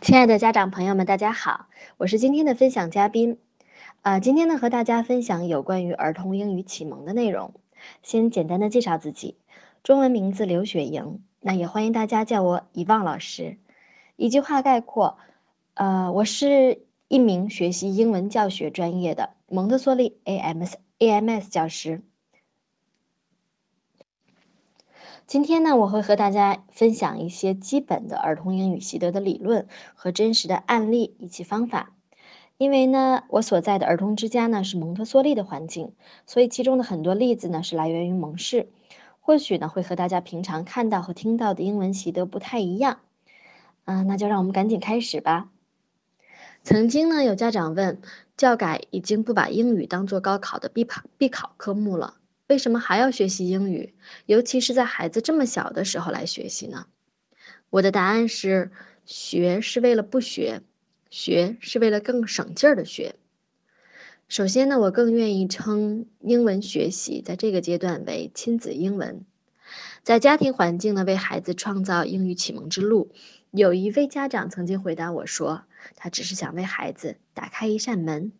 亲爱的家长朋友们，大家好，我是今天的分享嘉宾。啊，今天呢和大家分享有关于儿童英语启蒙的内容。先简单的介绍自己，中文名字刘雪莹，那也欢迎大家叫我遗忘老师。一句话概括，呃，我是一名学习英文教学专业的蒙特梭利 AMS AMS 教师。今天呢，我会和大家分享一些基本的儿童英语习得的理论和真实的案例以及方法。因为呢，我所在的儿童之家呢是蒙特梭利的环境，所以其中的很多例子呢是来源于蒙氏，或许呢会和大家平常看到和听到的英文习得不太一样。嗯，那就让我们赶紧开始吧。曾经呢，有家长问，教改已经不把英语当做高考的必考必考科目了。为什么还要学习英语？尤其是在孩子这么小的时候来学习呢？我的答案是：学是为了不学，学是为了更省劲儿的学。首先呢，我更愿意称英文学习在这个阶段为亲子英文，在家庭环境呢为孩子创造英语启蒙之路。有一位家长曾经回答我说：“他只是想为孩子打开一扇门。”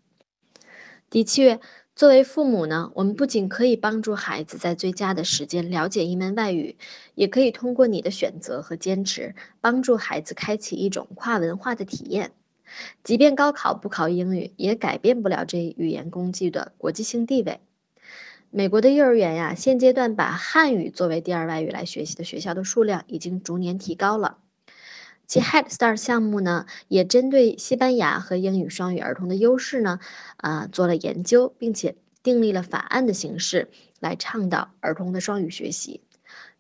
的确。作为父母呢，我们不仅可以帮助孩子在最佳的时间了解一门外语，也可以通过你的选择和坚持，帮助孩子开启一种跨文化的体验。即便高考不考英语，也改变不了这一语言工具的国际性地位。美国的幼儿园呀，现阶段把汉语作为第二外语来学习的学校的数量已经逐年提高了。其 Head Start 项目呢，也针对西班牙和英语双语儿童的优势呢，啊做了研究，并且订立了法案的形式来倡导儿童的双语学习。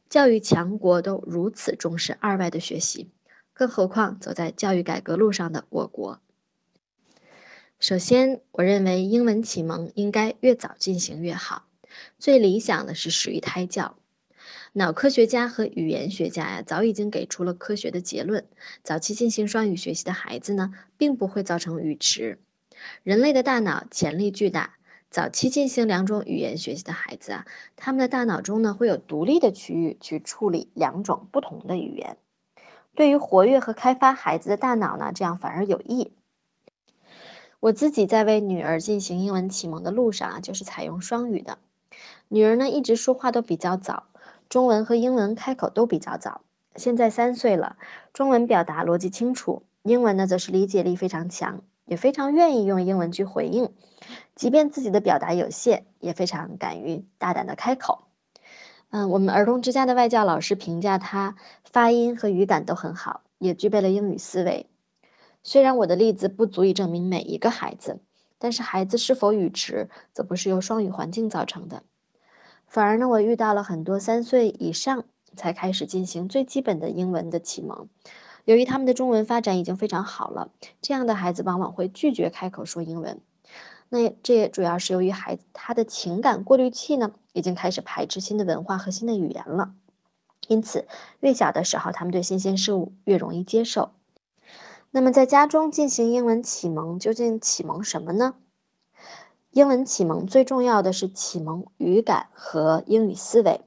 教育强国都如此重视二外的学习，更何况走在教育改革路上的我国。首先，我认为英文启蒙应该越早进行越好，最理想的是始于胎教。脑科学家和语言学家呀，早已经给出了科学的结论：早期进行双语学习的孩子呢，并不会造成语迟。人类的大脑潜力巨大，早期进行两种语言学习的孩子啊，他们的大脑中呢，会有独立的区域去处理两种不同的语言。对于活跃和开发孩子的大脑呢，这样反而有益。我自己在为女儿进行英文启蒙的路上啊，就是采用双语的。女儿呢，一直说话都比较早。中文和英文开口都比较早，现在三岁了。中文表达逻辑清楚，英文呢则是理解力非常强，也非常愿意用英文去回应，即便自己的表达有限，也非常敢于大胆的开口。嗯，我们儿童之家的外教老师评价他发音和语感都很好，也具备了英语思维。虽然我的例子不足以证明每一个孩子，但是孩子是否语迟，则不是由双语环境造成的。反而呢，我遇到了很多三岁以上才开始进行最基本的英文的启蒙，由于他们的中文发展已经非常好了，这样的孩子往往会拒绝开口说英文。那这也主要是由于孩子他的情感过滤器呢，已经开始排斥新的文化和新的语言了。因此，越小的时候，他们对新鲜事物越容易接受。那么，在家中进行英文启蒙，究竟启蒙什么呢？英文启蒙最重要的是启蒙语感和英语思维。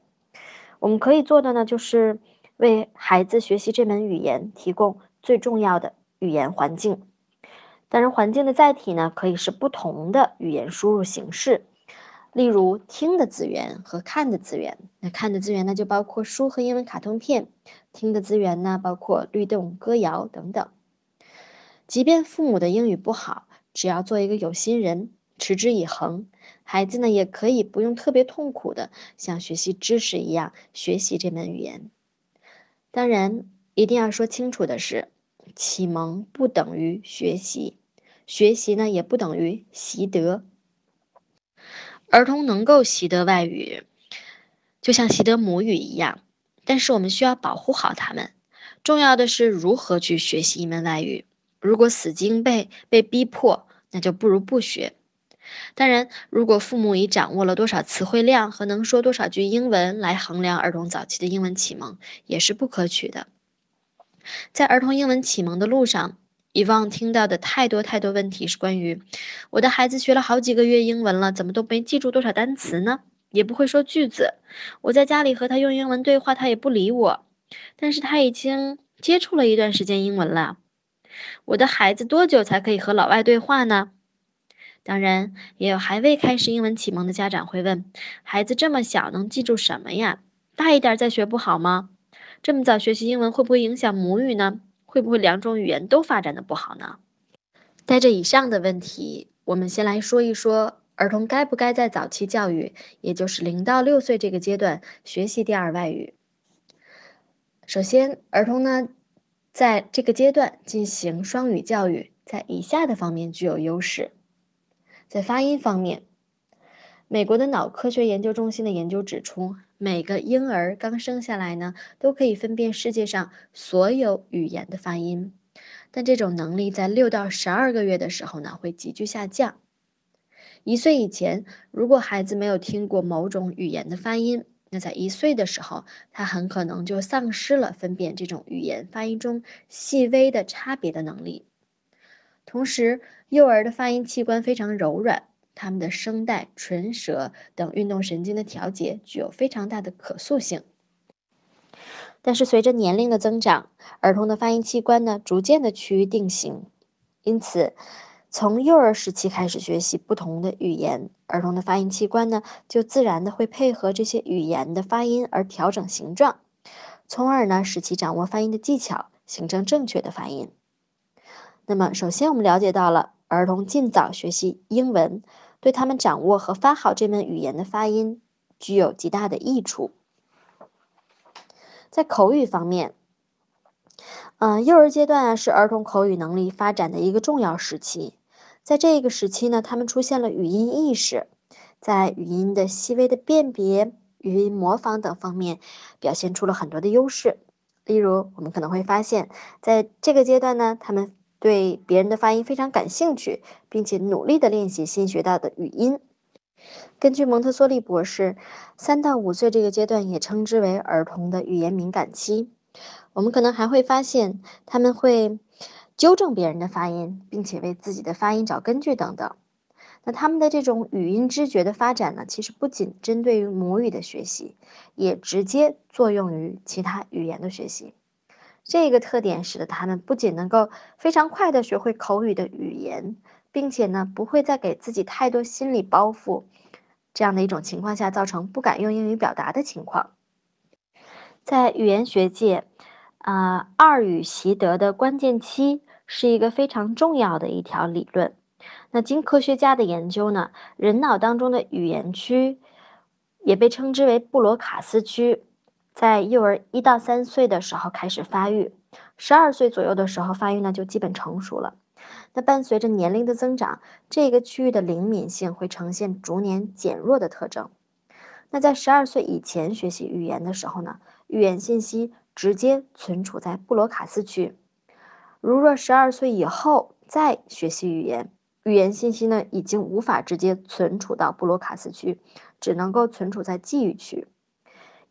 我们可以做的呢，就是为孩子学习这门语言提供最重要的语言环境。当然，环境的载体呢，可以是不同的语言输入形式，例如听的资源和看的资源。那看的资源呢，就包括书和英文卡通片；听的资源呢，包括律动、歌谣等等。即便父母的英语不好，只要做一个有心人。持之以恒，孩子呢也可以不用特别痛苦的像学习知识一样学习这门语言。当然，一定要说清楚的是，启蒙不等于学习，学习呢也不等于习得。儿童能够习得外语，就像习得母语一样，但是我们需要保护好他们。重要的是如何去学习一门外语。如果死记硬背、被逼迫，那就不如不学。当然，如果父母已掌握了多少词汇量和能说多少句英文来衡量儿童早期的英文启蒙，也是不可取的。在儿童英文启蒙的路上，以往听到的太多太多问题是关于我的孩子学了好几个月英文了，怎么都没记住多少单词呢？也不会说句子。我在家里和他用英文对话，他也不理我。但是他已经接触了一段时间英文了。我的孩子多久才可以和老外对话呢？当然，也有还未开始英文启蒙的家长会问：孩子这么小，能记住什么呀？大一点再学不好吗？这么早学习英文会不会影响母语呢？会不会两种语言都发展的不好呢？带着以上的问题，我们先来说一说儿童该不该在早期教育，也就是零到六岁这个阶段学习第二外语。首先，儿童呢，在这个阶段进行双语教育，在以下的方面具有优势。在发音方面，美国的脑科学研究中心的研究指出，每个婴儿刚生下来呢，都可以分辨世界上所有语言的发音，但这种能力在六到十二个月的时候呢，会急剧下降。一岁以前，如果孩子没有听过某种语言的发音，那在一岁的时候，他很可能就丧失了分辨这种语言发音中细微的差别的能力。同时，幼儿的发音器官非常柔软，他们的声带、唇舌等运动神经的调节具有非常大的可塑性。但是，随着年龄的增长，儿童的发音器官呢逐渐的趋于定型，因此，从幼儿时期开始学习不同的语言，儿童的发音器官呢就自然的会配合这些语言的发音而调整形状，从而呢使其掌握发音的技巧，形成正确的发音。那么，首先我们了解到了儿童尽早学习英文，对他们掌握和发好这门语言的发音具有极大的益处。在口语方面，嗯，幼儿阶段啊是儿童口语能力发展的一个重要时期。在这个时期呢，他们出现了语音意识，在语音的细微的辨别、语音模仿等方面表现出了很多的优势。例如，我们可能会发现，在这个阶段呢，他们对别人的发音非常感兴趣，并且努力的练习新学到的语音。根据蒙特梭利博士，三到五岁这个阶段也称之为儿童的语言敏感期。我们可能还会发现，他们会纠正别人的发音，并且为自己的发音找根据等等。那他们的这种语音知觉的发展呢，其实不仅针对于母语的学习，也直接作用于其他语言的学习。这个特点使得他们不仅能够非常快的学会口语的语言，并且呢不会再给自己太多心理包袱，这样的一种情况下造成不敢用英语表达的情况。在语言学界，啊，二语习得的关键期是一个非常重要的一条理论。那经科学家的研究呢，人脑当中的语言区也被称之为布罗卡斯区。在幼儿一到三岁的时候开始发育，十二岁左右的时候发育呢就基本成熟了。那伴随着年龄的增长，这个区域的灵敏性会呈现逐年减弱的特征。那在十二岁以前学习语言的时候呢，语言信息直接存储在布罗卡斯区。如若十二岁以后再学习语言，语言信息呢已经无法直接存储到布罗卡斯区，只能够存储在记忆区。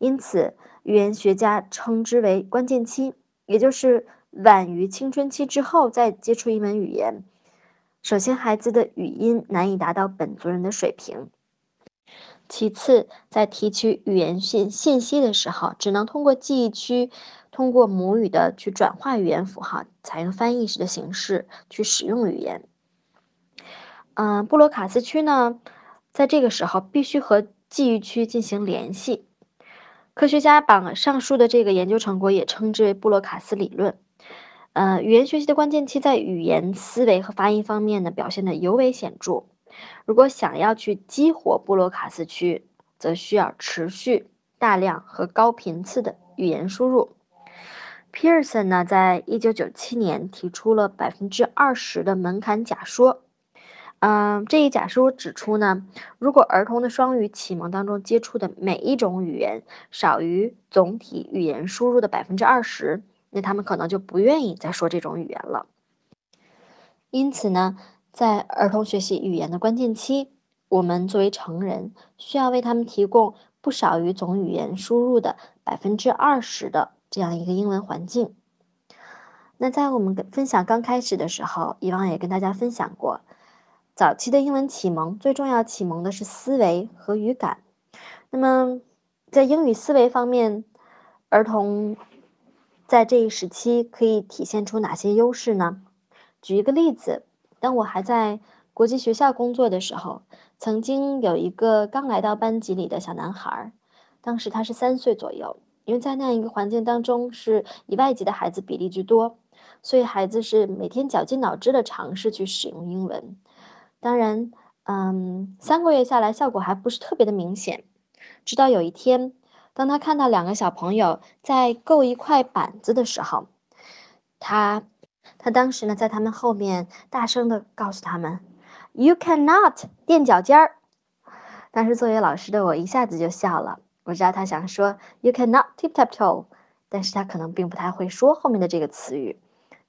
因此。语言学家称之为关键期，也就是晚于青春期之后再接触一门语言。首先，孩子的语音难以达到本族人的水平；其次，在提取语言信信息的时候，只能通过记忆区，通过母语的去转化语言符号，采用翻译式的形式去使用语言。嗯，布罗卡斯区呢，在这个时候必须和记忆区进行联系。科学家把上述的这个研究成果也称之为布洛卡斯理论。呃，语言学习的关键期在语言思维和发音方面呢表现的尤为显著。如果想要去激活布洛卡斯区，则需要持续、大量和高频次的语言输入。Pearson 呢，在一九九七年提出了百分之二十的门槛假说。嗯，这一假说指出呢，如果儿童的双语启蒙当中接触的每一种语言少于总体语言输入的百分之二十，那他们可能就不愿意再说这种语言了。因此呢，在儿童学习语言的关键期，我们作为成人需要为他们提供不少于总语言输入的百分之二十的这样一个英文环境。那在我们分享刚开始的时候，以往也跟大家分享过。早期的英文启蒙最重要启蒙的是思维和语感。那么，在英语思维方面，儿童在这一时期可以体现出哪些优势呢？举一个例子，当我还在国际学校工作的时候，曾经有一个刚来到班级里的小男孩，当时他是三岁左右。因为在那样一个环境当中，是以外籍的孩子比例居多，所以孩子是每天绞尽脑汁的尝试去使用英文。当然，嗯，三个月下来效果还不是特别的明显。直到有一天，当他看到两个小朋友在够一块板子的时候，他他当时呢在他们后面大声的告诉他们：“You cannot 垫脚尖儿。”当时作为老师的我一下子就笑了。我知道他想说 "You cannot tip tap toe"，但是他可能并不太会说后面的这个词语，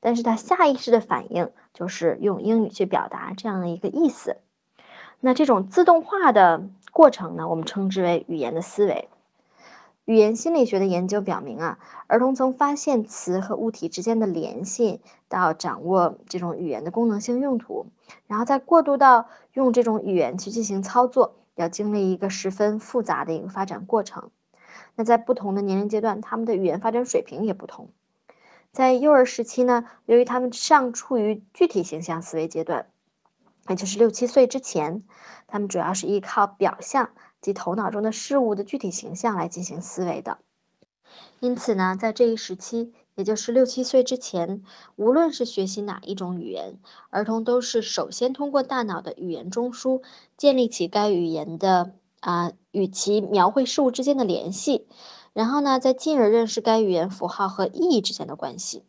但是他下意识的反应就是用英语去表达这样的一个意思。那这种自动化的过程呢，我们称之为语言的思维。语言心理学的研究表明啊，儿童从发现词和物体之间的联系，到掌握这种语言的功能性用途，然后再过渡到用这种语言去进行操作。要经历一个十分复杂的一个发展过程。那在不同的年龄阶段，他们的语言发展水平也不同。在幼儿时期呢，由于他们尚处于具体形象思维阶段，也就是六七岁之前，他们主要是依靠表象及头脑中的事物的具体形象来进行思维的。因此呢，在这一时期。也就是六七岁之前，无论是学习哪一种语言，儿童都是首先通过大脑的语言中枢建立起该语言的啊与其描绘事物之间的联系，然后呢，再进而认识该语言符号和意义之间的关系。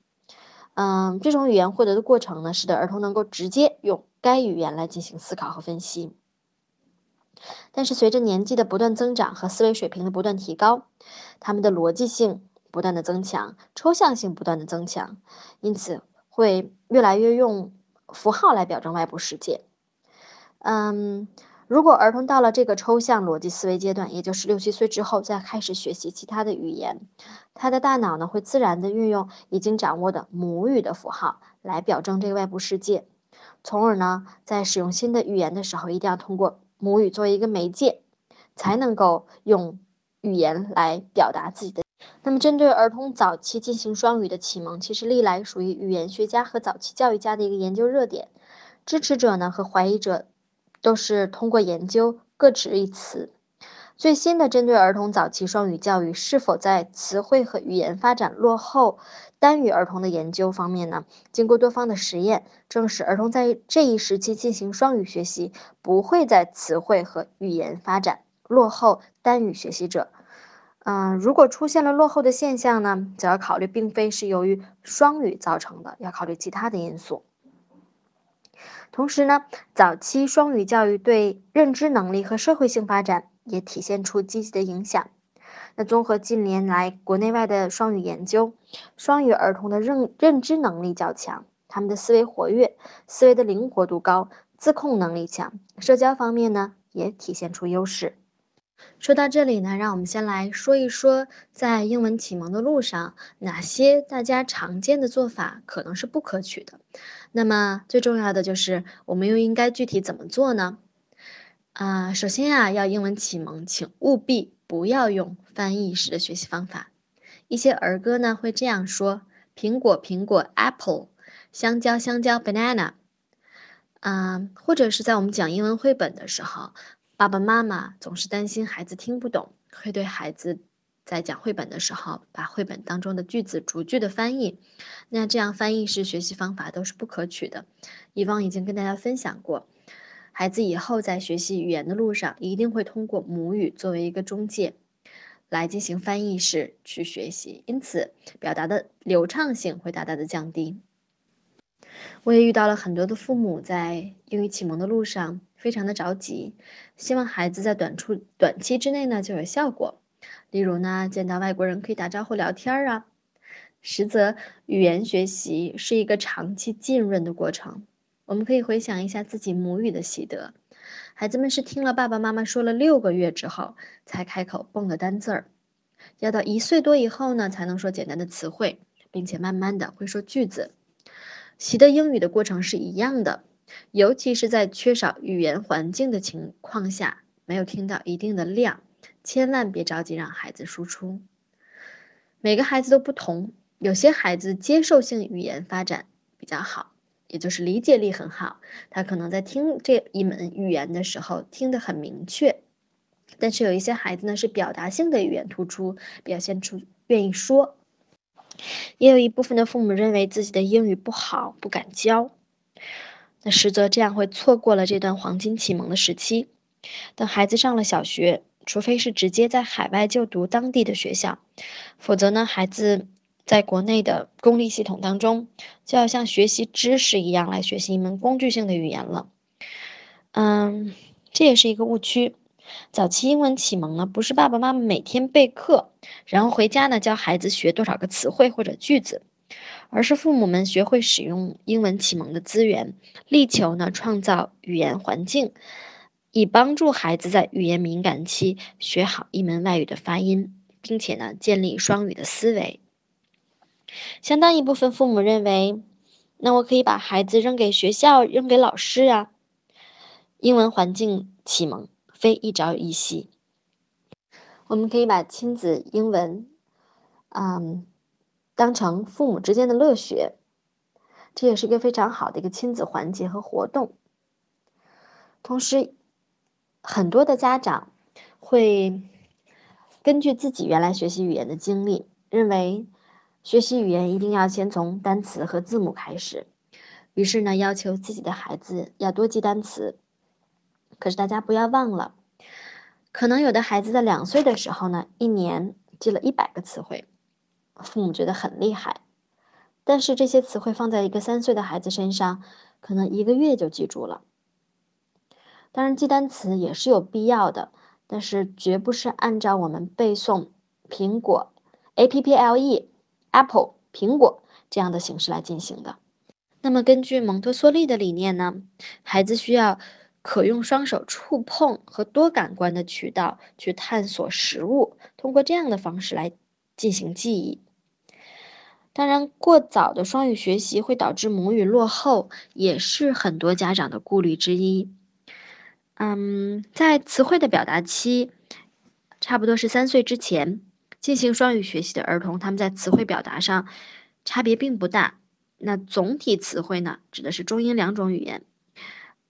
嗯，这种语言获得的过程呢，使得儿童能够直接用该语言来进行思考和分析。但是随着年纪的不断增长和思维水平的不断提高，他们的逻辑性。不断的增强，抽象性不断的增强，因此会越来越用符号来表征外部世界。嗯，如果儿童到了这个抽象逻辑思维阶段，也就是六七岁之后再开始学习其他的语言，他的大脑呢会自然的运用已经掌握的母语的符号来表征这个外部世界，从而呢在使用新的语言的时候，一定要通过母语作为一个媒介，才能够用语言来表达自己的。那么，针对儿童早期进行双语的启蒙，其实历来属于语言学家和早期教育家的一个研究热点。支持者呢和怀疑者都是通过研究各执一词。最新的针对儿童早期双语教育是否在词汇和语言发展落后单语儿童的研究方面呢，经过多方的实验，证实儿童在这一时期进行双语学习，不会在词汇和语言发展落后单语学习者。嗯，如果出现了落后的现象呢，则要考虑并非是由于双语造成的，要考虑其他的因素。同时呢，早期双语教育对认知能力和社会性发展也体现出积极的影响。那综合近年来国内外的双语研究，双语儿童的认认知能力较强，他们的思维活跃，思维的灵活度高，自控能力强，社交方面呢也体现出优势。说到这里呢，让我们先来说一说，在英文启蒙的路上，哪些大家常见的做法可能是不可取的。那么最重要的就是，我们又应该具体怎么做呢？啊，首先啊，要英文启蒙，请务必不要用翻译式的学习方法。一些儿歌呢会这样说：苹果，苹果，apple；香蕉，香蕉，banana。啊，或者是在我们讲英文绘本的时候。爸爸妈妈总是担心孩子听不懂，会对孩子在讲绘本的时候把绘本当中的句子逐句的翻译。那这样翻译式学习方法都是不可取的。以往已经跟大家分享过，孩子以后在学习语言的路上，一定会通过母语作为一个中介，来进行翻译式去学习，因此表达的流畅性会大大的降低。我也遇到了很多的父母在英语启蒙的路上。非常的着急，希望孩子在短处短期之内呢就有效果。例如呢，见到外国人可以打招呼聊天儿啊。实则语言学习是一个长期浸润的过程。我们可以回想一下自己母语的习得，孩子们是听了爸爸妈妈说了六个月之后才开口蹦的单字儿，要到一岁多以后呢才能说简单的词汇，并且慢慢的会说句子。习得英语的过程是一样的。尤其是在缺少语言环境的情况下，没有听到一定的量，千万别着急让孩子输出。每个孩子都不同，有些孩子接受性语言发展比较好，也就是理解力很好，他可能在听这一门语言的时候听得很明确。但是有一些孩子呢是表达性的语言突出，表现出愿意说。也有一部分的父母认为自己的英语不好，不敢教，那实则这样会错过了这段黄金启蒙的时期。等孩子上了小学，除非是直接在海外就读当地的学校，否则呢，孩子在国内的公立系统当中，就要像学习知识一样来学习一门工具性的语言了。嗯，这也是一个误区。早期英文启蒙呢，不是爸爸妈妈每天备课，然后回家呢教孩子学多少个词汇或者句子，而是父母们学会使用英文启蒙的资源，力求呢创造语言环境，以帮助孩子在语言敏感期学好一门外语的发音，并且呢建立双语的思维。相当一部分父母认为，那我可以把孩子扔给学校，扔给老师啊，英文环境启蒙。非一朝一夕，我们可以把亲子英文，嗯，当成父母之间的乐学，这也是一个非常好的一个亲子环节和活动。同时，很多的家长会根据自己原来学习语言的经历，认为学习语言一定要先从单词和字母开始，于是呢，要求自己的孩子要多记单词。可是大家不要忘了，可能有的孩子在两岁的时候呢，一年记了一百个词汇，父母觉得很厉害。但是这些词汇放在一个三岁的孩子身上，可能一个月就记住了。当然，记单词也是有必要的，但是绝不是按照我们背诵苹果 A P P L E Apple 苹果这样的形式来进行的。那么，根据蒙特梭利的理念呢，孩子需要。可用双手触碰和多感官的渠道去探索食物，通过这样的方式来进行记忆。当然，过早的双语学习会导致母语落后，也是很多家长的顾虑之一。嗯，在词汇的表达期，差不多是三岁之前进行双语学习的儿童，他们在词汇表达上差别并不大。那总体词汇呢，指的是中英两种语言。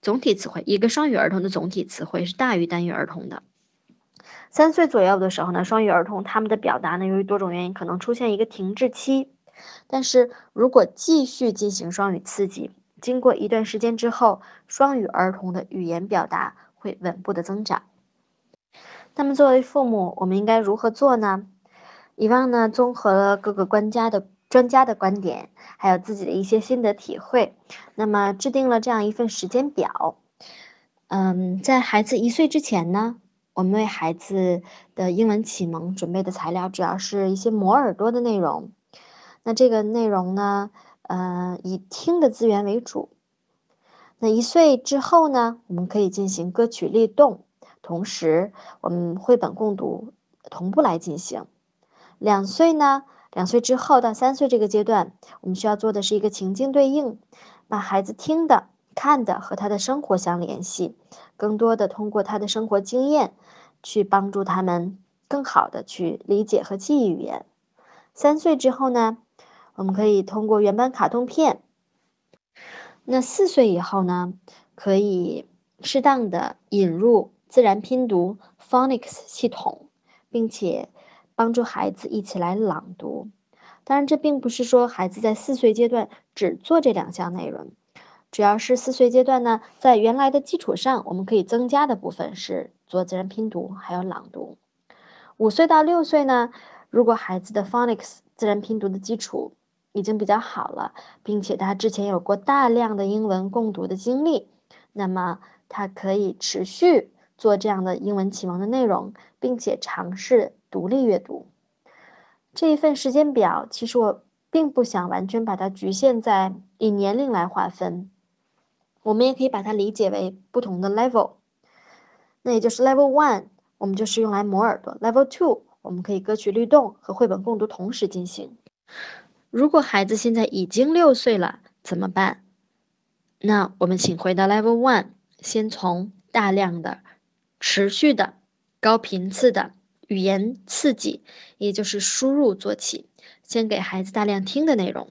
总体词汇，一个双语儿童的总体词汇是大于单语儿童的。三岁左右的时候呢，双语儿童他们的表达呢，由于多种原因可能出现一个停滞期。但是如果继续进行双语刺激，经过一段时间之后，双语儿童的语言表达会稳步的增长。那么作为父母，我们应该如何做呢？以往呢，综合了各个专家的。专家的观点，还有自己的一些心得体会，那么制定了这样一份时间表。嗯，在孩子一岁之前呢，我们为孩子的英文启蒙准备的材料主要是一些磨耳朵的内容。那这个内容呢，呃，以听的资源为主。那一岁之后呢，我们可以进行歌曲律动，同时我们绘本共读同步来进行。两岁呢？两岁之后到三岁这个阶段，我们需要做的是一个情境对应，把孩子听的、看的和他的生活相联系，更多的通过他的生活经验，去帮助他们更好的去理解和记忆语言。三岁之后呢，我们可以通过原版卡通片。那四岁以后呢，可以适当的引入自然拼读 （phonics） 系统，并且。帮助孩子一起来朗读，当然这并不是说孩子在四岁阶段只做这两项内容，主要是四岁阶段呢，在原来的基础上，我们可以增加的部分是做自然拼读还有朗读。五岁到六岁呢，如果孩子的 phonics 自然拼读的基础已经比较好了，并且他之前有过大量的英文共读的经历，那么他可以持续做这样的英文启蒙的内容，并且尝试。独立阅读这一份时间表，其实我并不想完全把它局限在以年龄来划分，我们也可以把它理解为不同的 level。那也就是 level one，我们就是用来磨耳朵；level two，我们可以歌曲律动和绘本共读同时进行。如果孩子现在已经六岁了，怎么办？那我们请回到 level one，先从大量的、持续的、高频次的。语言刺激，也就是输入做起，先给孩子大量听的内容。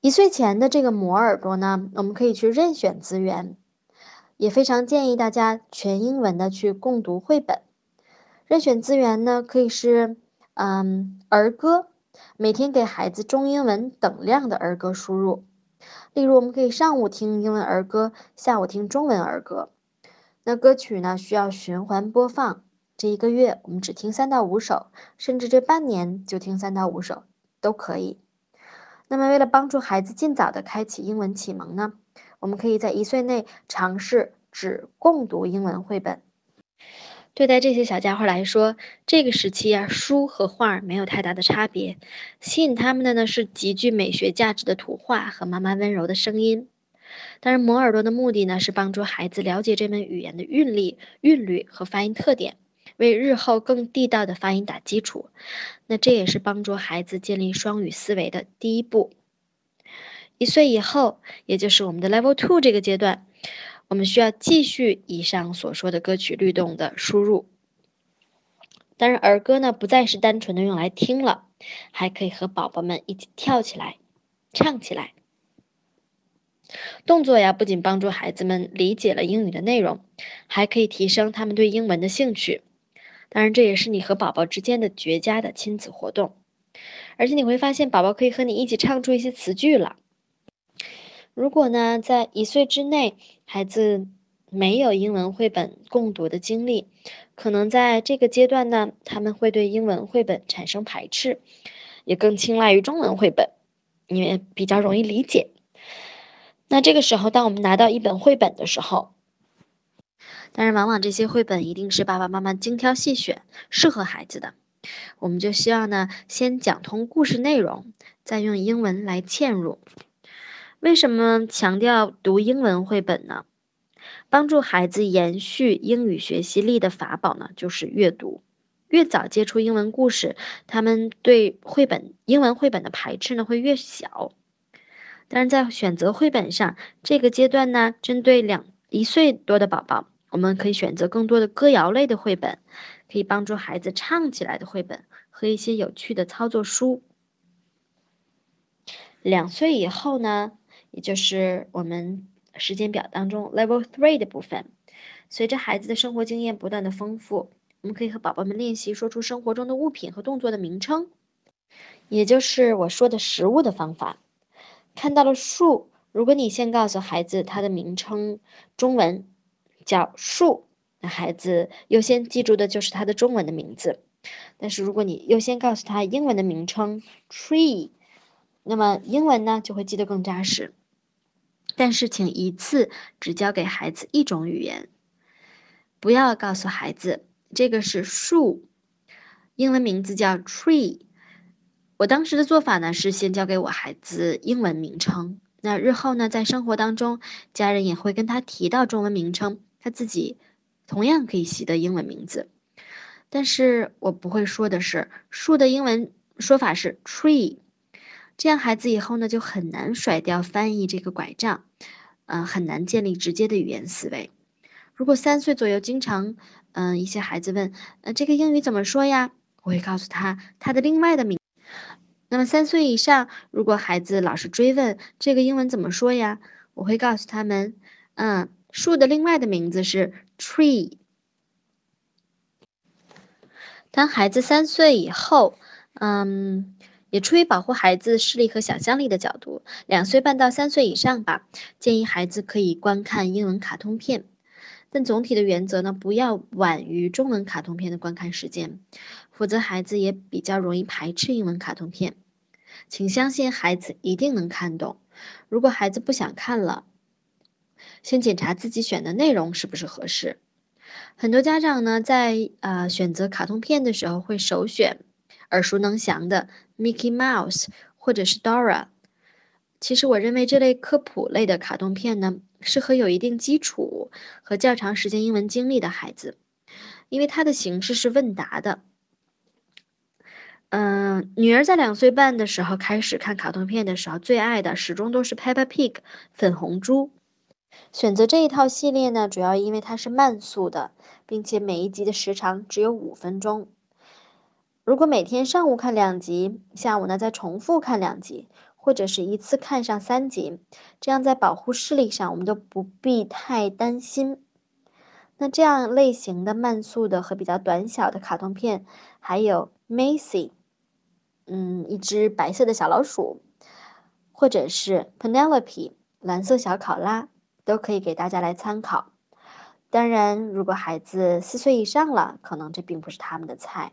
一岁前的这个磨耳朵呢，我们可以去任选资源，也非常建议大家全英文的去共读绘本。任选资源呢，可以是嗯儿歌，每天给孩子中英文等量的儿歌输入。例如，我们可以上午听英文儿歌，下午听中文儿歌。那歌曲呢需要循环播放，这一个月我们只听三到五首，甚至这半年就听三到五首都可以。那么，为了帮助孩子尽早的开启英文启蒙呢，我们可以在一岁内尝试只共读英文绘本。对待这些小家伙来说，这个时期啊，书和画没有太大的差别，吸引他们的呢是极具美学价值的图画和妈妈温柔的声音。当然，磨耳朵的目的呢是帮助孩子了解这门语言的韵律、韵律和发音特点。为日后更地道的发音打基础，那这也是帮助孩子建立双语思维的第一步。一岁以后，也就是我们的 Level Two 这个阶段，我们需要继续以上所说的歌曲律动的输入。当然，儿歌呢不再是单纯的用来听了，还可以和宝宝们一起跳起来、唱起来。动作呀，不仅帮助孩子们理解了英语的内容，还可以提升他们对英文的兴趣。当然，这也是你和宝宝之间的绝佳的亲子活动，而且你会发现，宝宝可以和你一起唱出一些词句了。如果呢，在一岁之内，孩子没有英文绘本共读的经历，可能在这个阶段呢，他们会对英文绘本产生排斥，也更青睐于中文绘本，因为比较容易理解。那这个时候，当我们拿到一本绘本的时候，但是往往这些绘本一定是爸爸妈妈精挑细选，适合孩子的。我们就希望呢，先讲通故事内容，再用英文来嵌入。为什么强调读英文绘本呢？帮助孩子延续英语学习力的法宝呢，就是阅读。越早接触英文故事，他们对绘本、英文绘本的排斥呢会越小。但是在选择绘本上，这个阶段呢，针对两一岁多的宝宝。我们可以选择更多的歌谣类的绘本，可以帮助孩子唱起来的绘本和一些有趣的操作书。两岁以后呢，也就是我们时间表当中 Level Three 的部分，随着孩子的生活经验不断的丰富，我们可以和宝宝们练习说出生活中的物品和动作的名称，也就是我说的食物的方法。看到了树，如果你先告诉孩子它的名称，中文。叫树，那孩子优先记住的就是它的中文的名字。但是如果你优先告诉他英文的名称 tree，那么英文呢就会记得更扎实。但是请一次只教给孩子一种语言，不要告诉孩子这个是树，英文名字叫 tree。我当时的做法呢是先教给我孩子英文名称，那日后呢在生活当中，家人也会跟他提到中文名称。他自己同样可以习得英文名字，但是我不会说的是树的英文说法是 tree，这样孩子以后呢就很难甩掉翻译这个拐杖，嗯，很难建立直接的语言思维。如果三岁左右经常，嗯，一些孩子问，呃，这个英语怎么说呀？我会告诉他他的另外的名。那么三岁以上，如果孩子老是追问这个英文怎么说呀，我会告诉他们，嗯。树的另外的名字是 tree。当孩子三岁以后，嗯，也出于保护孩子视力和想象力的角度，两岁半到三岁以上吧，建议孩子可以观看英文卡通片。但总体的原则呢，不要晚于中文卡通片的观看时间，否则孩子也比较容易排斥英文卡通片。请相信孩子一定能看懂。如果孩子不想看了，先检查自己选的内容是不是合适。很多家长呢，在呃选择卡通片的时候，会首选耳熟能详的 Mickey Mouse 或者是 Dora。其实我认为这类科普类的卡通片呢，适合有一定基础和较长时间英文经历的孩子，因为它的形式是问答的。嗯，女儿在两岁半的时候开始看卡通片的时候，最爱的始终都是 Peppa Pig 粉红猪。选择这一套系列呢，主要因为它是慢速的，并且每一集的时长只有五分钟。如果每天上午看两集，下午呢再重复看两集，或者是一次看上三集，这样在保护视力上我们都不必太担心。那这样类型的慢速的和比较短小的卡通片，还有 Macy，嗯，一只白色的小老鼠，或者是 Penelope，蓝色小考拉，都可以给大家来参考。当然，如果孩子四岁以上了，可能这并不是他们的菜，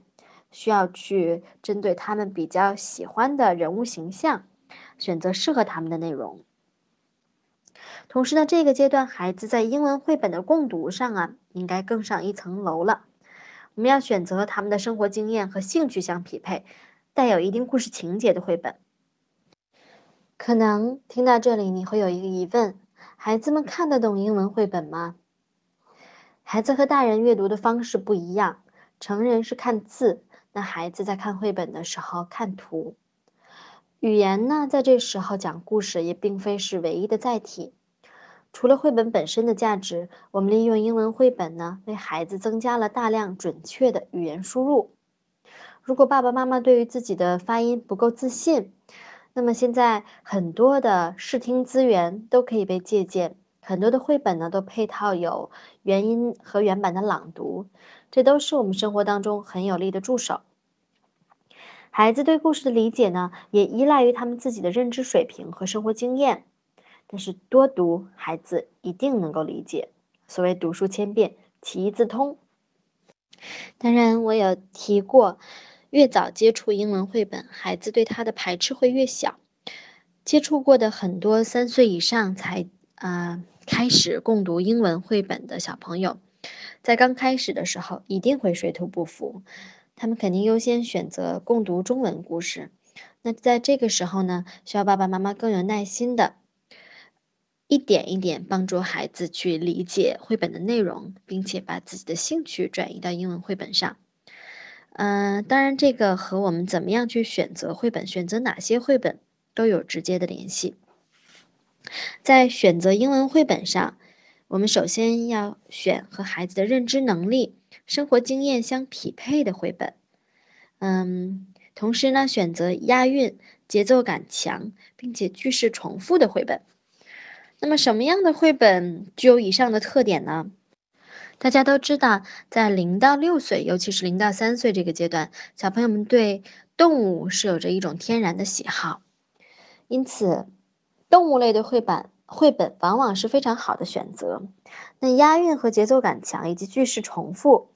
需要去针对他们比较喜欢的人物形象，选择适合他们的内容。同时呢，这个阶段孩子在英文绘本的共读上啊，应该更上一层楼了。我们要选择他们的生活经验和兴趣相匹配、带有一定故事情节的绘本。可能听到这里你会有一个疑问：孩子们看得懂英文绘本吗？孩子和大人阅读的方式不一样，成人是看字，那孩子在看绘本的时候看图。语言呢，在这时候讲故事也并非是唯一的载体。除了绘本本身的价值，我们利用英文绘本呢，为孩子增加了大量准确的语言输入。如果爸爸妈妈对于自己的发音不够自信，那么现在很多的视听资源都可以被借鉴，很多的绘本呢都配套有原音和原版的朗读，这都是我们生活当中很有力的助手。孩子对故事的理解呢，也依赖于他们自己的认知水平和生活经验。但是多读，孩子一定能够理解。所谓读书千遍，其义自通。当然，我有提过，越早接触英文绘本，孩子对它的排斥会越小。接触过的很多三岁以上才啊开始共读英文绘本的小朋友，在刚开始的时候一定会水土不服，他们肯定优先选择共读中文故事。那在这个时候呢，需要爸爸妈妈更有耐心的。一点一点帮助孩子去理解绘本的内容，并且把自己的兴趣转移到英文绘本上。嗯，当然，这个和我们怎么样去选择绘本、选择哪些绘本都有直接的联系。在选择英文绘本上，我们首先要选和孩子的认知能力、生活经验相匹配的绘本。嗯，同时呢，选择押韵、节奏感强，并且句式重复的绘本。那么什么样的绘本具有以上的特点呢？大家都知道，在零到六岁，尤其是零到三岁这个阶段，小朋友们对动物是有着一种天然的喜好，因此，动物类的绘本绘本往往是非常好的选择。那押韵和节奏感强，以及句式重复，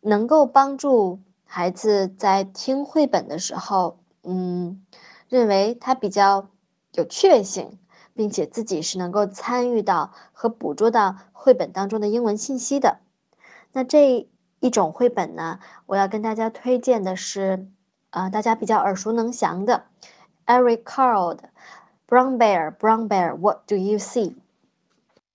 能够帮助孩子在听绘本的时候，嗯，认为它比较有趣味性。并且自己是能够参与到和捕捉到绘本当中的英文信息的。那这一种绘本呢，我要跟大家推荐的是，呃，大家比较耳熟能详的 Eric Carle 的《Brown Bear, Brown Bear, What Do You See》。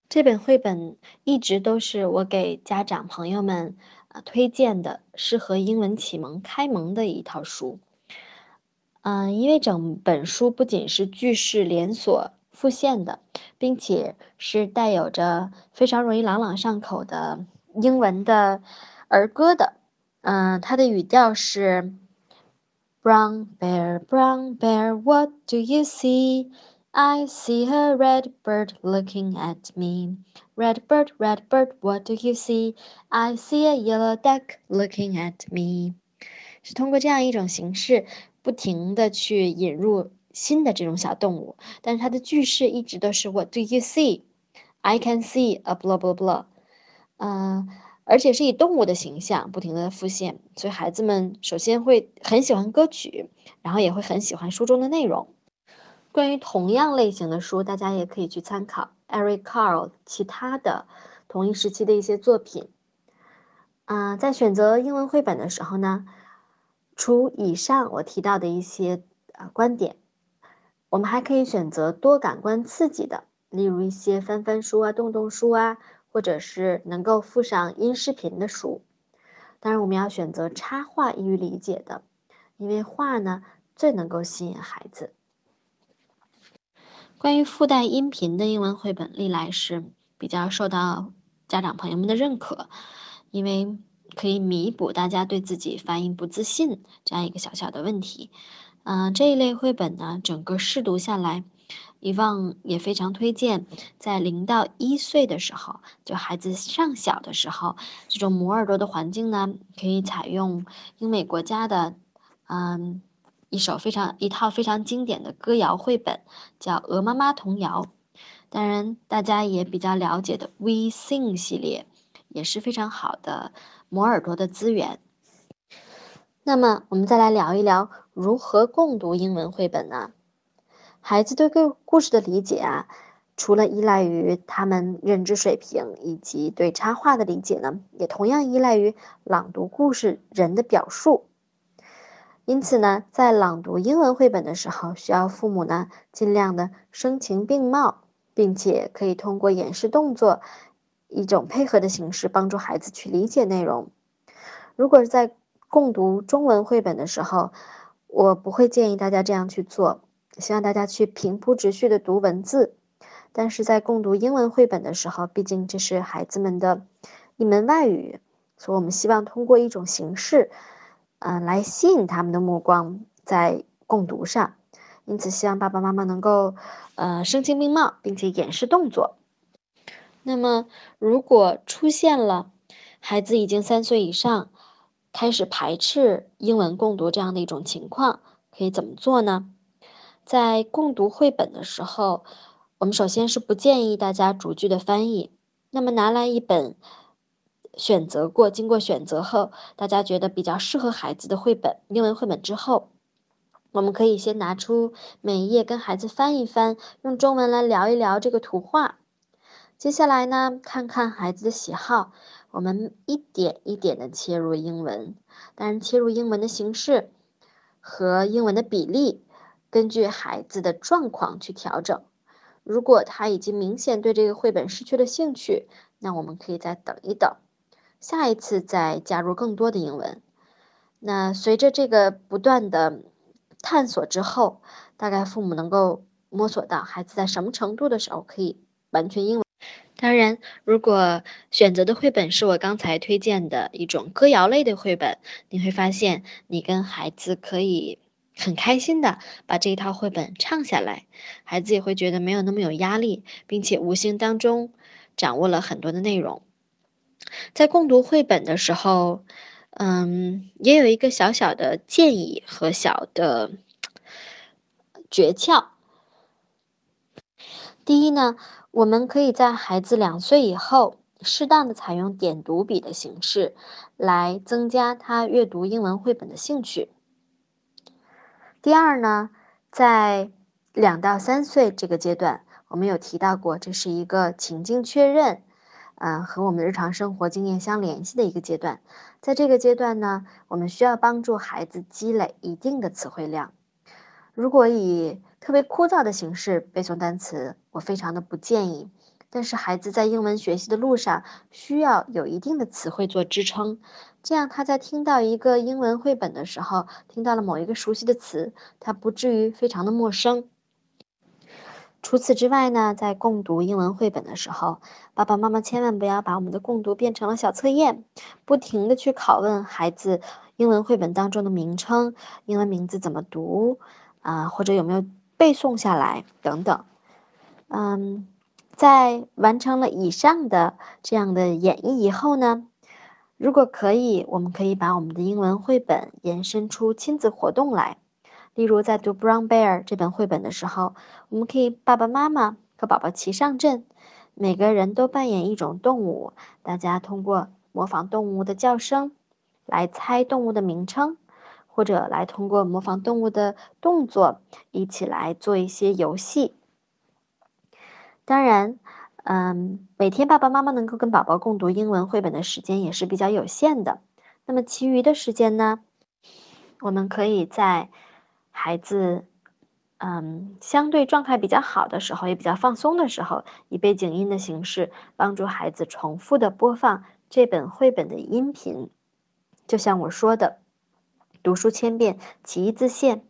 这本绘本一直都是我给家长朋友们啊推荐的，适合英文启蒙开蒙的一套书。嗯，因为整本书不仅是句式连锁。复现的，并且是带有着非常容易朗朗上口的英文的儿歌的。嗯，它的语调是 ：Brown bear, brown bear, what do you see? I see a red bird looking at me. Red bird, red bird, what do you see? I see a yellow duck looking at me. 是通过这样一种形式，不停的去引入。新的这种小动物，但是它的句式一直都是 What do you see? I can see a blah blah blah。嗯， 而且是以动物的形象不停的复现，所以孩子们首先会很喜欢歌曲，然后也会很喜欢书中的内容。关于同样类型的书，大家也可以去参考 Eric Carle 其他的同一时期的一些作品。啊，在选择英文绘本的时候呢，除以上我提到的一些啊观点。我们还可以选择多感官刺激的，例如一些翻翻书啊、动动书啊，或者是能够附上音视频的书。当然，我们要选择插画易于理解的，因为画呢最能够吸引孩子。关于附带音频的英文绘本，历来是比较受到家长朋友们的认可，因为可以弥补大家对自己发音不自信这样一个小小的问题。嗯，这一类绘本呢，整个试读下来，遗忘也非常推荐，在零到一岁的时候，就孩子上小的时候，这种磨耳朵的环境呢，可以采用英美国家的，嗯，一首非常一套非常经典的歌谣绘本，叫《鹅妈妈童谣》。当然，大家也比较了解的 We Sing 系列，也是非常好的磨耳朵的资源。那么，我们再来聊一聊如何共读英文绘本呢？孩子对个故事的理解啊，除了依赖于他们认知水平以及对插画的理解呢，也同样依赖于朗读故事人的表述。因此呢，在朗读英文绘本的时候，需要父母呢尽量的声情并茂，并且可以通过演示动作一种配合的形式，帮助孩子去理解内容。如果是在共读中文绘本的时候，我不会建议大家这样去做，希望大家去平铺直叙的读文字。但是在共读英文绘本的时候，毕竟这是孩子们的一门外语，所以我们希望通过一种形式，嗯，来吸引他们的目光在共读上。因此，希望爸爸妈妈能够，呃，声情并茂，并且演示动作。那么，如果出现了孩子已经三岁以上，开始排斥英文共读这样的一种情况，可以怎么做呢？在共读绘本的时候，我们首先是不建议大家逐句的翻译。那么拿来一本选择过、经过选择后，大家觉得比较适合孩子的绘本英文绘本之后，我们可以先拿出每一页跟孩子翻一翻，用中文来聊一聊这个图画。接下来呢，看看孩子的喜好。我们一点一点的切入英文，当然切入英文的形式和英文的比例，根据孩子的状况去调整。如果他已经明显对这个绘本失去了兴趣，那我们可以再等一等，下一次再加入更多的英文。那随着这个不断的探索之后，大概父母能够摸索到孩子在什么程度的时候可以完全英文。当然，如果选择的绘本是我刚才推荐的一种歌谣类的绘本，你会发现你跟孩子可以很开心的把这一套绘本唱下来，孩子也会觉得没有那么有压力，并且无形当中掌握了很多的内容。在共读绘本的时候，嗯，也有一个小小的建议和小的诀窍。第一呢。我们可以在孩子两岁以后，适当的采用点读笔的形式，来增加他阅读英文绘本的兴趣。第二呢，在两到三岁这个阶段，我们有提到过，这是一个情境确认，嗯，和我们日常生活经验相联系的一个阶段。在这个阶段呢，我们需要帮助孩子积累一定的词汇量。如果以特别枯燥的形式背诵单词，我非常的不建议。但是孩子在英文学习的路上需要有一定的词汇做支撑，这样他在听到一个英文绘本的时候，听到了某一个熟悉的词，他不至于非常的陌生。除此之外呢，在共读英文绘本的时候，爸爸妈妈千万不要把我们的共读变成了小测验，不停的去拷问孩子英文绘本当中的名称，英文名字怎么读。啊，或者有没有背诵下来等等，嗯，在完成了以上的这样的演绎以后呢，如果可以，我们可以把我们的英文绘本延伸出亲子活动来。例如，在读《Brown Bear》这本绘本的时候，我们可以爸爸妈妈和宝宝齐上阵，每个人都扮演一种动物，大家通过模仿动物的叫声来猜动物的名称。或者来通过模仿动物的动作，一起来做一些游戏。当然，嗯，每天爸爸妈妈能够跟宝宝共读英文绘本的时间也是比较有限的。那么，其余的时间呢，我们可以在孩子嗯相对状态比较好的时候，也比较放松的时候，以背景音的形式帮助孩子重复的播放这本绘本的音频。就像我说的。读书千遍，其义自现。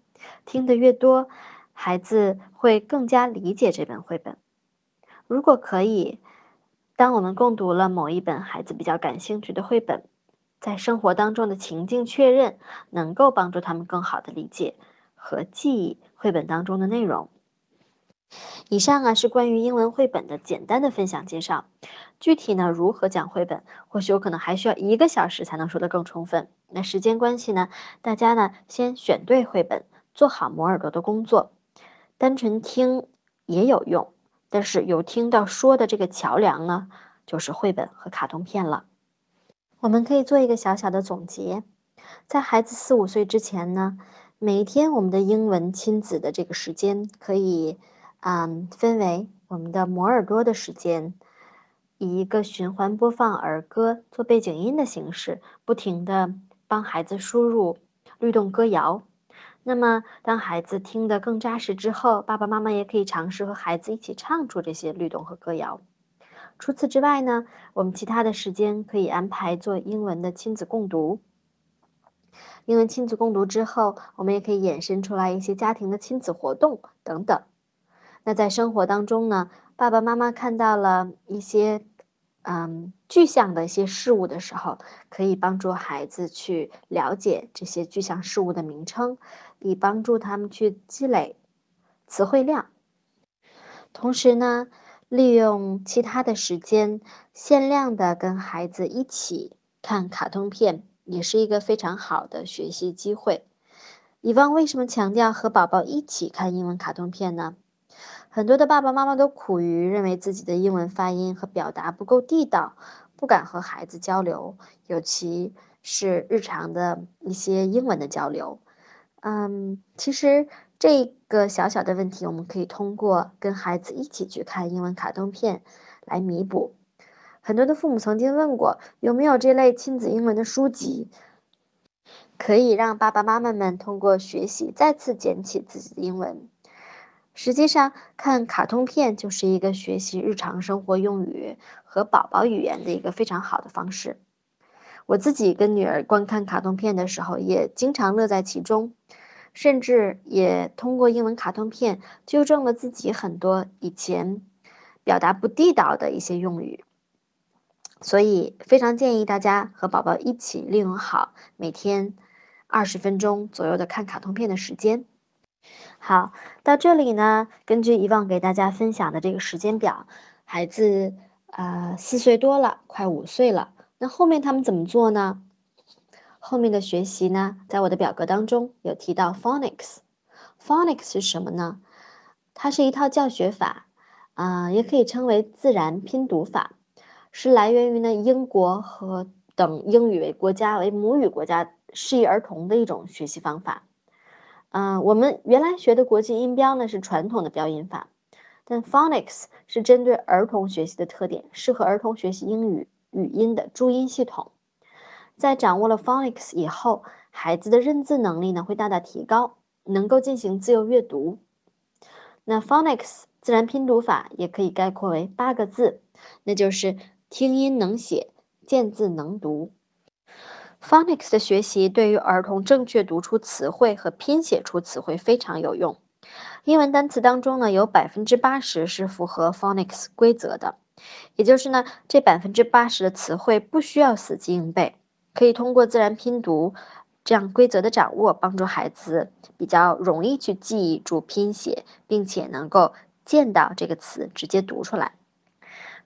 听得越多，孩子会更加理解这本绘本。如果可以，当我们共读了某一本孩子比较感兴趣的绘本，在生活当中的情境确认，能够帮助他们更好的理解和记忆绘本当中的内容。以上啊是关于英文绘本的简单的分享介绍。具体呢如何讲绘本，或许有可能还需要一个小时才能说得更充分。那时间关系呢，大家呢先选对绘本，做好磨耳朵的工作。单纯听也有用，但是有听到说的这个桥梁呢，就是绘本和卡通片了。我们可以做一个小小的总结，在孩子四五岁之前呢，每一天我们的英文亲子的这个时间可以。嗯，分为我们的磨耳朵的时间，以一个循环播放儿歌做背景音的形式，不停的帮孩子输入律动歌谣。那么，当孩子听得更扎实之后，爸爸妈妈也可以尝试和孩子一起唱出这些律动和歌谣。除此之外呢，我们其他的时间可以安排做英文的亲子共读。英文亲子共读之后，我们也可以衍生出来一些家庭的亲子活动等等。那在生活当中呢，爸爸妈妈看到了一些，嗯，具象的一些事物的时候，可以帮助孩子去了解这些具象事物的名称，以帮助他们去积累词汇量。同时呢，利用其他的时间，限量的跟孩子一起看卡通片，也是一个非常好的学习机会。以往为什么强调和宝宝一起看英文卡通片呢？很多的爸爸妈妈都苦于认为自己的英文发音和表达不够地道，不敢和孩子交流，尤其是日常的一些英文的交流。嗯，其实这个小小的问题，我们可以通过跟孩子一起去看英文卡通片来弥补。很多的父母曾经问过，有没有这类亲子英文的书籍，可以让爸爸妈妈们通过学习再次捡起自己的英文。实际上，看卡通片就是一个学习日常生活用语和宝宝语言的一个非常好的方式。我自己跟女儿观看卡通片的时候，也经常乐在其中，甚至也通过英文卡通片纠正了自己很多以前表达不地道的一些用语。所以，非常建议大家和宝宝一起利用好每天二十分钟左右的看卡通片的时间。好，到这里呢，根据以往给大家分享的这个时间表，孩子啊四岁多了，快五岁了。那后面他们怎么做呢？后面的学习呢，在我的表格当中有提到 phonics。phonics 是什么呢？它是一套教学法，啊，也可以称为自然拼读法，是来源于呢英国和等英语为国家为母语国家适宜儿童的一种学习方法。嗯，我们原来学的国际音标呢是传统的标音法，但 phonics 是针对儿童学习的特点，适合儿童学习英语语音的注音系统。在掌握了 phonics 以后，孩子的认字能力呢会大大提高，能够进行自由阅读。那 phonics 自然拼读法也可以概括为八个字，那就是听音能写，见字能读。Phonics 的学习对于儿童正确读出词汇和拼写出词汇非常有用。英文单词当中呢，有百分之八十是符合 Phonics 规则的，也就是呢，这百分之八十的词汇不需要死记硬背，可以通过自然拼读这样规则的掌握，帮助孩子比较容易去记住拼写，并且能够见到这个词直接读出来。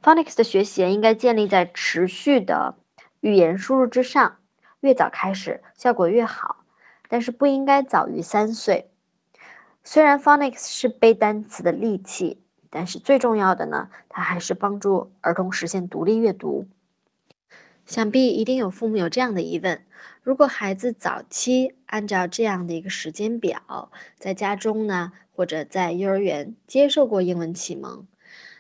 Phonics 的学习应该建立在持续的语言输入之上。越早开始效果越好，但是不应该早于三岁。虽然 phonics 是背单词的利器，但是最重要的呢，它还是帮助儿童实现独立阅读。想必一定有父母有这样的疑问：如果孩子早期按照这样的一个时间表，在家中呢，或者在幼儿园接受过英文启蒙，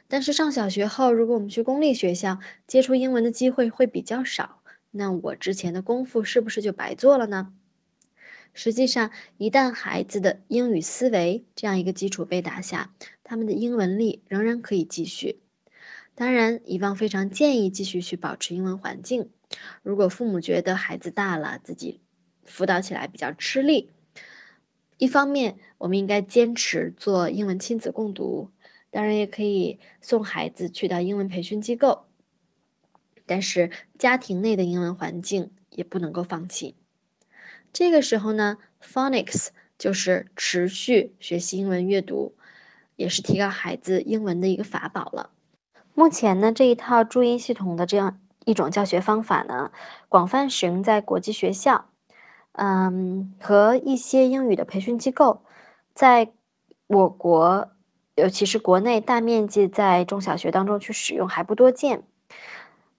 但是上小学后，如果我们去公立学校，接触英文的机会会比较少。那我之前的功夫是不是就白做了呢？实际上，一旦孩子的英语思维这样一个基础被打下，他们的英文力仍然可以继续。当然，以往非常建议继续去保持英文环境。如果父母觉得孩子大了，自己辅导起来比较吃力，一方面我们应该坚持做英文亲子共读，当然也可以送孩子去到英文培训机构。但是家庭内的英文环境也不能够放弃。这个时候呢，phonics 就是持续学习英文阅读，也是提高孩子英文的一个法宝了。目前呢，这一套注音系统的这样一种教学方法呢，广泛使用在国际学校，嗯，和一些英语的培训机构，在我国，尤其是国内，大面积在中小学当中去使用还不多见。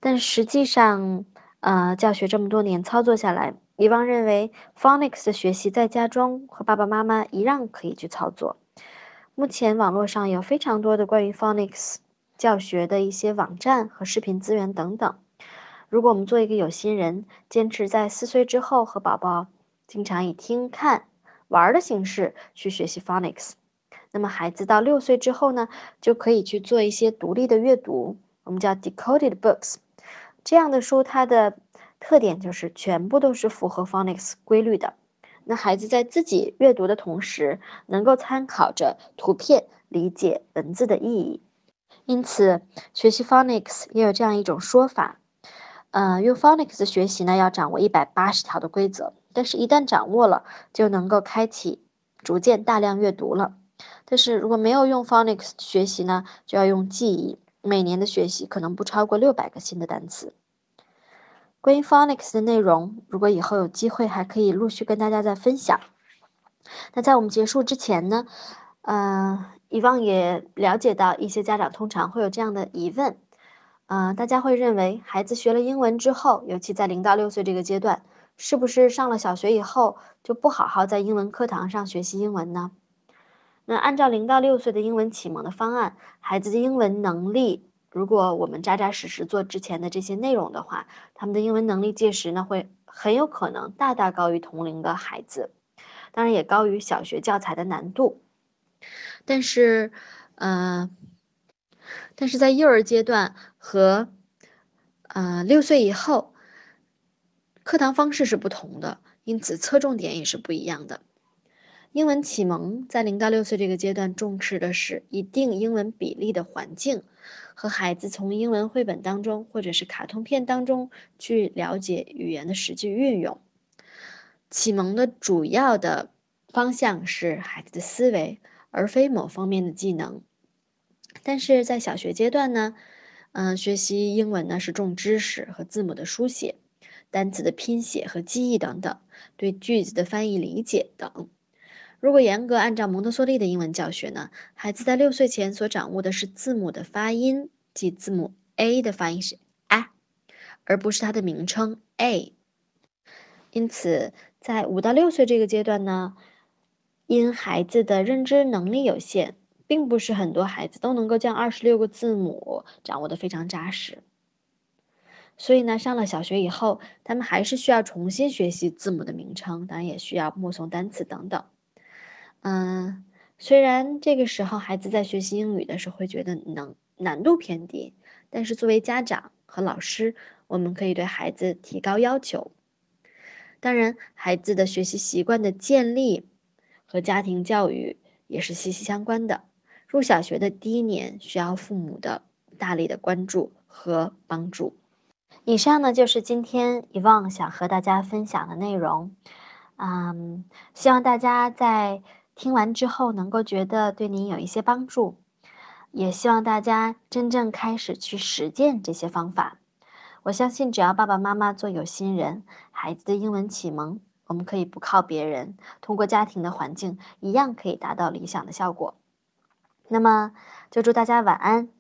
但实际上，呃，教学这么多年操作下来，以往认为 phonics 的学习在家中和爸爸妈妈一样可以去操作。目前网络上有非常多的关于 phonics 教学的一些网站和视频资源等等。如果我们做一个有心人，坚持在四岁之后和宝宝经常以听、看、玩的形式去学习 phonics。那么孩子到六岁之后呢，就可以去做一些独立的阅读，我们叫 decoded books。这样的书它的特点就是全部都是符合 phonics 规律的。那孩子在自己阅读的同时，能够参考着图片理解文字的意义。因此，学习 phonics 也有这样一种说法：，呃，用 phonics 学习呢，要掌握一百八十条的规则，但是一旦掌握了，就能够开启逐渐大量阅读了。但是如果没有用 phonics 学习呢，就要用记忆。每年的学习可能不超过六百个新的单词。关于 phonics 的内容，如果以后有机会，还可以陆续跟大家再分享。那在我们结束之前呢，呃，以往也了解到一些家长通常会有这样的疑问，呃，大家会认为孩子学了英文之后，尤其在零到六岁这个阶段，是不是上了小学以后就不好好在英文课堂上学习英文呢？那按照零到六岁的英文启蒙的方案，孩子的英文能力，如果我们扎扎实实做之前的这些内容的话，他们的英文能力届时呢会很有可能大大高于同龄的孩子，当然也高于小学教材的难度。但是，呃，但是在幼儿阶段和呃六岁以后，课堂方式是不同的，因此侧重点也是不一样的。英文启蒙在零到六岁这个阶段，重视的是一定英文比例的环境，和孩子从英文绘本当中或者是卡通片当中去了解语言的实际运用。启蒙的主要的方向是孩子的思维，而非某方面的技能。但是在小学阶段呢，嗯，学习英文呢是重知识和字母的书写、单词的拼写和记忆等等，对句子的翻译理解等。如果严格按照蒙特梭利的英文教学呢，孩子在六岁前所掌握的是字母的发音，即字母 A 的发音是 a，而不是它的名称 a。因此，在五到六岁这个阶段呢，因孩子的认知能力有限，并不是很多孩子都能够将二十六个字母掌握的非常扎实。所以呢，上了小学以后，他们还是需要重新学习字母的名称，当然也需要默诵单词等等。嗯，虽然这个时候孩子在学习英语的时候会觉得能难度偏低，但是作为家长和老师，我们可以对孩子提高要求。当然，孩子的学习习惯的建立和家庭教育也是息息相关的。入小学的第一年需要父母的大力的关注和帮助。以上呢就是今天遗忘想和大家分享的内容。嗯，希望大家在。听完之后能够觉得对您有一些帮助，也希望大家真正开始去实践这些方法。我相信，只要爸爸妈妈做有心人，孩子的英文启蒙，我们可以不靠别人，通过家庭的环境，一样可以达到理想的效果。那么，就祝大家晚安，